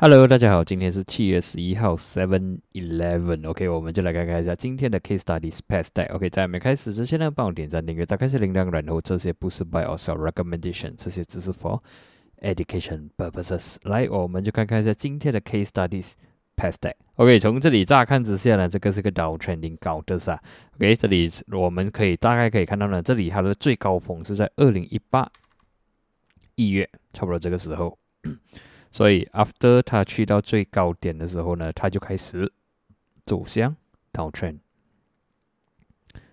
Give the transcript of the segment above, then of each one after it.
Hello，大家好，今天是七月十一号，Seven Eleven，OK，我们就来看看一下今天的 Case Studies Past Day。OK，在没开始之前呢，帮我点赞、订阅、打开小铃铛，然后这些不是 Buy or Sell Recommendation，这些只是 For Education Purposes。来，我们就看看一下今天的 Case Studies Past Day。OK，从这里乍看之下呢，这个是个 down trending 高的噻。OK，这里我们可以大概可以看到呢，这里它的最高峰是在二零一八一月，差不多这个时候。所以，after 它去到最高点的时候呢，它就开始走向 downtrend。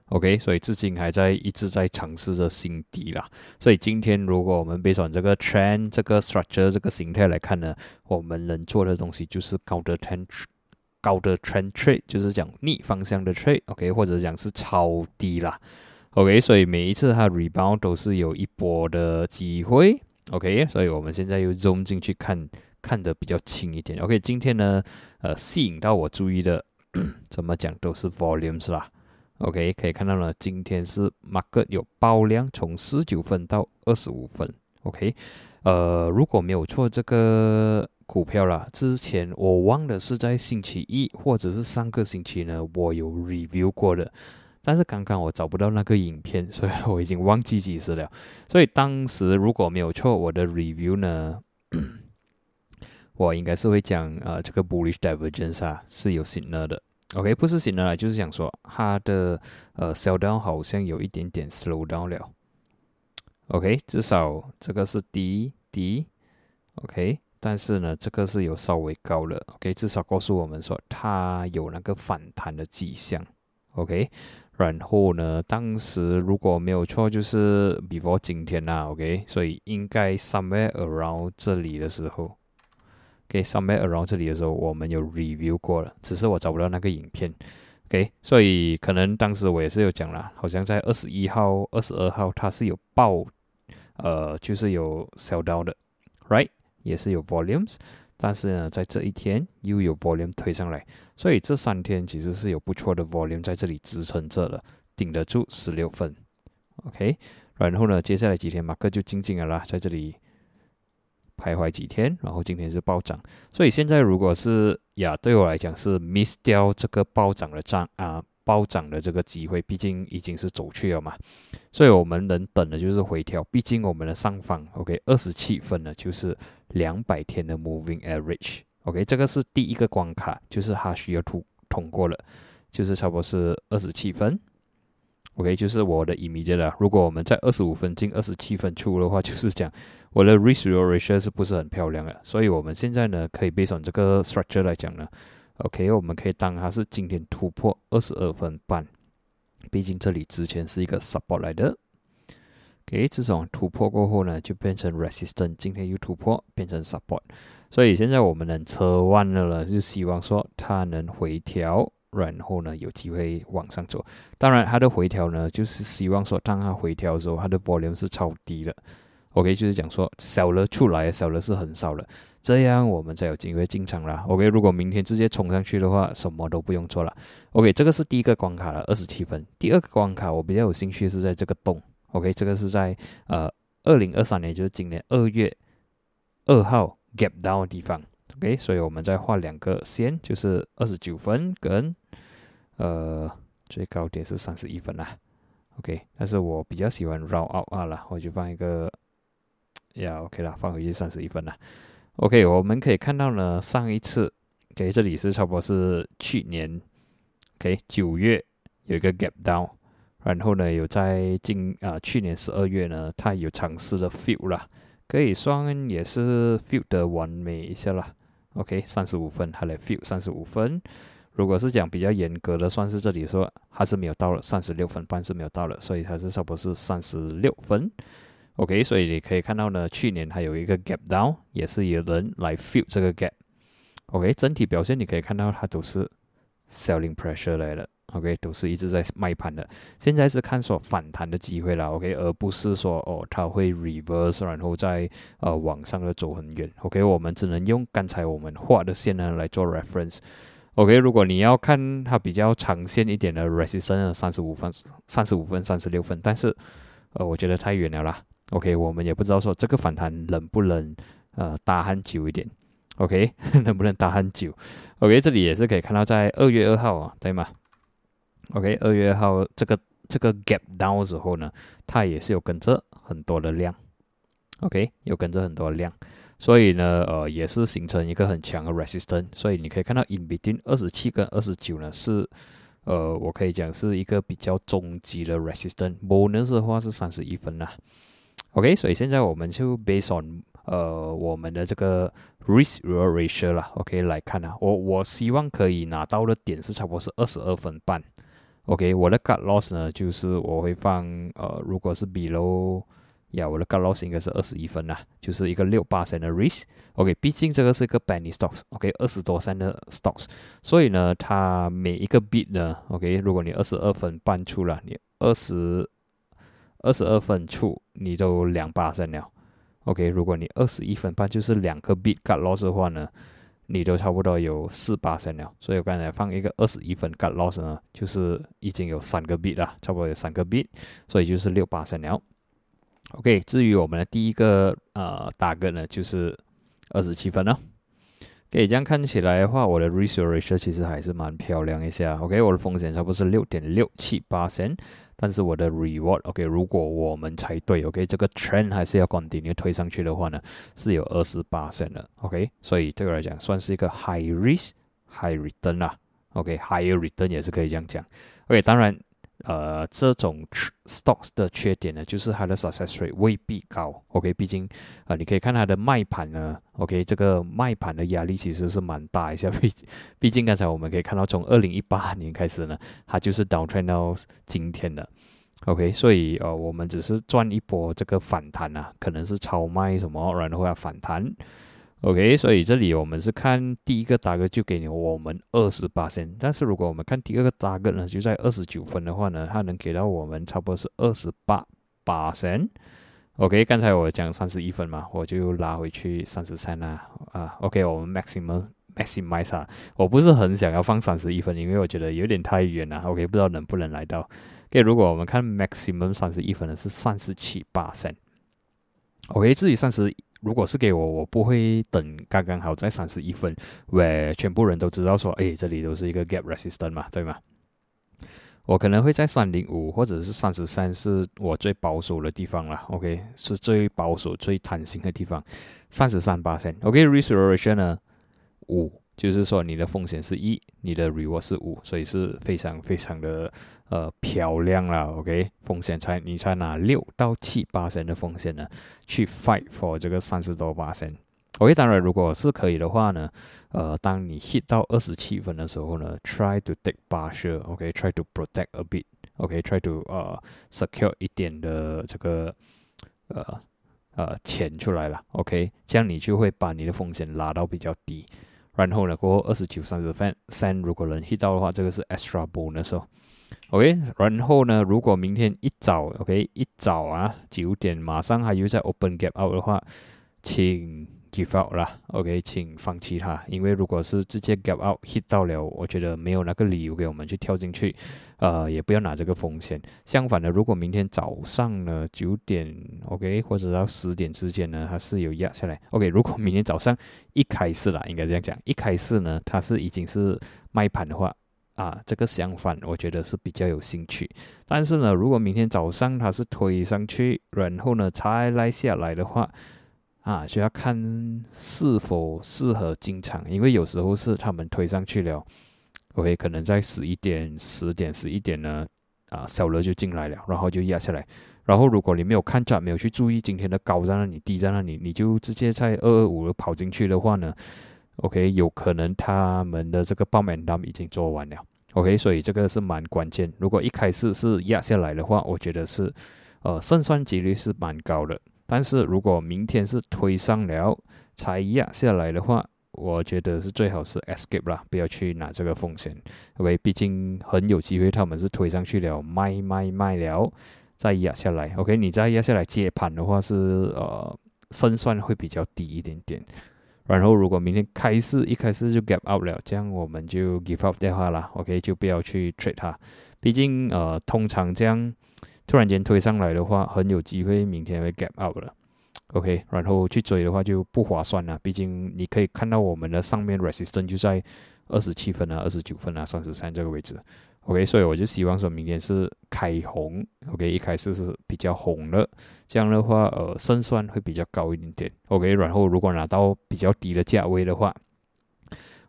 OK，所以至今还在一直在尝试着新低啦。所以今天如果我们 based on 这个 trend、这个 structure、这个形态来看呢，我们能做的东西就是高的 trend、高的 trend trade，就是讲逆方向的 trade。OK，或者讲是超低啦。OK，所以每一次它 rebound 都是有一波的机会。OK，所以我们现在又 zoom 进去看，看得比较清一点。OK，今天呢，呃，吸引到我注意的，怎么讲都是 volumes 啦。OK，可以看到呢，今天是 market 有爆量，从十九分到二十五分。OK，呃，如果没有错，这个股票啦，之前我忘了是在星期一或者是上个星期呢，我有 review 过的。但是刚刚我找不到那个影片，所以我已经忘记几时了。所以当时如果没有错，我的 review 呢，我应该是会讲，呃，这个 bullish divergence 啊是有 signal 的。OK，不是 signal，就是想说它的呃 sell down 好像有一点点 slow down 了。OK，至少这个是低低。OK，但是呢，这个是有稍微高了。OK，至少告诉我们说它有那个反弹的迹象。OK。然后呢？当时如果没有错，就是 before 今天呐，OK，所以应该 somewhere around 这里的时候，OK，somewhere around 这里的时候，我们有 review 过了，只是我找不到那个影片，OK，所以可能当时我也是有讲了，好像在二十一号、二十二号，它是有爆，呃，就是有 sell down 的，right，也是有 volumes。但是呢，在这一天又有 volume 推上来，所以这三天其实是有不错的 volume 在这里支撑着了，顶得住十六分。OK，然后呢，接下来几天马克就静静的啦，在这里徘徊几天，然后今天是暴涨。所以现在如果是呀，对我来讲是 miss 掉这个暴涨的涨啊，暴涨的这个机会，毕竟已经是走去了嘛。所以我们能等的就是回调，毕竟我们的上方 OK 二十七分呢，就是。两百天的 Moving Average，OK，这个是第一个关卡，就是它需要通通过了，就是差不多是二十七分，OK，就是我的 Immediate 了。如果我们在二十五分进，二十七分出的话，就是讲我的 Risk Ratio 是不是很漂亮的？所以我们现在呢，可以 Based on 这个 Structure 来讲呢，OK，我们可以当它是今天突破二十二分半，毕竟这里之前是一个 Support 来的。给这种突破过后呢，就变成 resistance，今天又突破变成 support，所以现在我们能车弯了了，就希望说它能回调，然后呢有机会往上走。当然它的回调呢，就是希望说当它回调的时候，它的 volume 是超低的。OK，就是讲说小了出来，小了是很少了，这样我们才有机会进场啦。OK，如果明天直接冲上去的话，什么都不用做了。OK，这个是第一个关卡了，二十七分。第二个关卡我比较有兴趣是在这个洞。OK，这个是在呃二零二三年，就是今年二月二号 gap down 的地方。OK，所以我们再画两个线，就是二十九分跟呃最高点是三十一分啦。OK，但是我比较喜欢 round out 啊啦，我就放一个呀 OK 啦，放回去三十一分啦。OK，我们可以看到呢，上一次 OK 这里是差不多是去年 OK 九月有一个 gap down。然后呢，有在今啊去年十二月呢，他有尝试了 fill 啦，可以算也是 fill 的完美一下啦。OK，三十五分，他来 fill 三十五分。如果是讲比较严格的，算是这里说还是没有到了三十六分半是没有到了，所以它是差不多是三十六分。OK，所以你可以看到呢，去年还有一个 gap down，也是有人来 fill 这个 gap。OK，整体表现你可以看到它都是 selling pressure 来的。OK，都是一直在卖盘的。现在是看说反弹的机会了，OK，而不是说哦，它会 reverse，然后再呃往上的走很远。OK，我们只能用刚才我们画的线呢来做 reference。OK，如果你要看它比较长线一点的 resistance，三十五分、三十五分、三十六分，但是呃，我觉得太远了啦。OK，我们也不知道说这个反弹能不能呃打很久一点。OK，能不能打很久？OK，这里也是可以看到在二月二号啊，对吗？OK，二月号这个这个 gap down 的时候呢，它也是有跟着很多的量，OK，有跟着很多的量，所以呢，呃，也是形成一个很强的 resistance。所以你可以看到 in between 二十七跟二十九呢是，呃，我可以讲是一个比较终极的 resistance。bonus 的话是三十一分啦，OK，所以现在我们就 based on 呃，我们的这个 risk ratio 啦，OK 来看啊，我我希望可以拿到的点是差不多是二十二分半，OK，我的 cut loss 呢，就是我会放呃，如果是 below 呀，我的 cut loss 应该是二十一分啦，就是一个六八三的 risk，OK，毕竟这个是一个 penny stocks，OK，二十多三的 stocks，所以呢，它每一个 bit 呢，OK，如果你二十二分半出了，你二十二十二分出，你都两八三了。OK，如果你二十一分半就是两个 bit cut loss 的话呢，你都差不多有四八升了。所以我刚才放一个二十一分 cut loss 呢，就是已经有三个 bit 了，差不多有三个 bit，所以就是六八升了。OK，至于我们的第一个呃大个呢，就是二十七分了。OK，这样看起来的话，我的 risk ratio 其实还是蛮漂亮一下。OK，我的风险差不多是六点六七八升。但是我的 reward，OK，如果我们猜对，OK，这个 trend 还是要 continue 推上去的话呢，是有二十八线的，OK，所以对我来讲算是一个 high risk high return 啦，OK，higher return 也是可以这样讲，OK，当然。呃，这种 stocks 的缺点呢，就是它的 success rate 未必高。OK，毕竟啊，你可以看它的卖盘呢。OK，这个卖盘的压力其实是蛮大一下。毕 毕竟刚才我们可以看到，从二零一八年开始呢，它就是 down trend 到今天的。OK，所以呃，我们只是赚一波这个反弹啊，可能是超卖什么，然后要反弹。OK，所以这里我们是看第一个大个就给你我们二十八线，但是如果我们看第二个大个呢，就在二十九分的话呢，它能给到我们差不多是二十八八线。OK，刚才我讲三十一分嘛，我就拉回去三十三啦。啊，OK，我们 maximum maximize 啊，我不是很想要放三十一分，因为我觉得有点太远了。OK，不知道能不能来到。OK，如果我们看 maximum 三十一分的是三十七八线。OK，至于三十。如果是给我，我不会等刚刚好在三十一分，喂，全部人都知道说，哎，这里都是一个 gap resistance 嘛，对吗？我可能会在三零五或者是三十三，是我最保守的地方了。OK，是最保守、最贪心的地方，三十三八线。OK，restoration 呢，五。就是说，你的风险是一，你的 reward 是五，所以是非常非常的呃漂亮啦。OK，风险才你才拿六到七八升的风险呢，去 fight for 这个三十多八升。OK，当然如果是可以的话呢，呃，当你 hit 到二十七分的时候呢，try to take partial。OK，try to protect a bit。OK，try to 呃 secure 一点的这个呃呃钱出来了。OK，这样你就会把你的风险拉到比较低。然后呢，过后二十九、三十分三，如果能 hit 到的话，这个是 extra bonus 哦。OK，然后呢，如果明天一早，OK，一早啊九点马上还有在 open gap out 的话，请。Give out 啦，OK，请放弃它，因为如果是直接 gap out hit 到了，我觉得没有那个理由给我们去跳进去，呃，也不要拿这个风险。相反的，如果明天早上呢九点 OK 或者到十点之间呢，它是有压下来，OK，如果明天早上一开始啦，应该这样讲，一开始呢它是已经是卖盘的话，啊，这个相反我觉得是比较有兴趣。但是呢，如果明天早上它是推上去，然后呢才来下来的话，啊，就要看是否适合进场，因为有时候是他们推上去了，OK，可能在十一点、十点、十一点呢，啊，小了就进来了，然后就压下来。然后如果你没有看价，没有去注意今天的高在那里、低在那里，你就直接在二二五跑进去的话呢，OK，有可能他们的这个报满单已经做完了，OK，所以这个是蛮关键。如果一开始是压下来的话，我觉得是，呃，胜算几率是蛮高的。但是如果明天是推上了才压下来的话，我觉得是最好是 escape 啦，不要去拿这个风险。OK，毕竟很有机会他们是推上去了，卖卖卖了再压下来。OK，你再压下来接盘的话是呃胜算会比较低一点点。然后如果明天开市一开始就 gap out 了，这样我们就 give up 掉它啦。OK，就不要去 trade 它。毕竟呃通常这样。突然间推上来的话，很有机会明天会 gap out 了。OK，然后去追的话就不划算了，毕竟你可以看到我们的上面 resistance 就在二十七分啊、二十九分啊、三十三这个位置。OK，所以我就希望说明天是开红，OK，一开始是比较红的，这样的话，呃，胜算会比较高一点点。OK，然后如果拿到比较低的价位的话，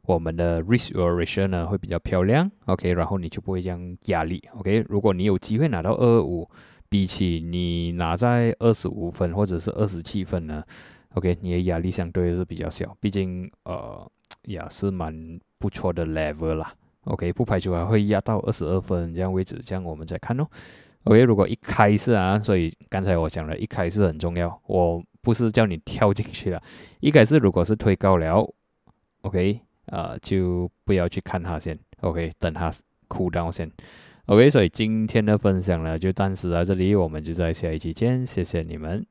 我们的 risk ratio 呢会比较漂亮。OK，然后你就不会这样压力。OK，如果你有机会拿到二二五，比起你拿在二十五分或者是二十七分呢，OK，你的压力相对是比较小，毕竟呃也是蛮不错的 level 啦。OK，不排除还会压到二十二分这样位置，这样我们再看哦。OK，如果一开始啊，所以刚才我讲了一开始很重要，我不是叫你跳进去了。一开始如果是推高了，OK，呃，就不要去看它先，OK，等它枯到先。OK，所以今天的分享呢就暂时到这里，我们就在下一期见，谢谢你们。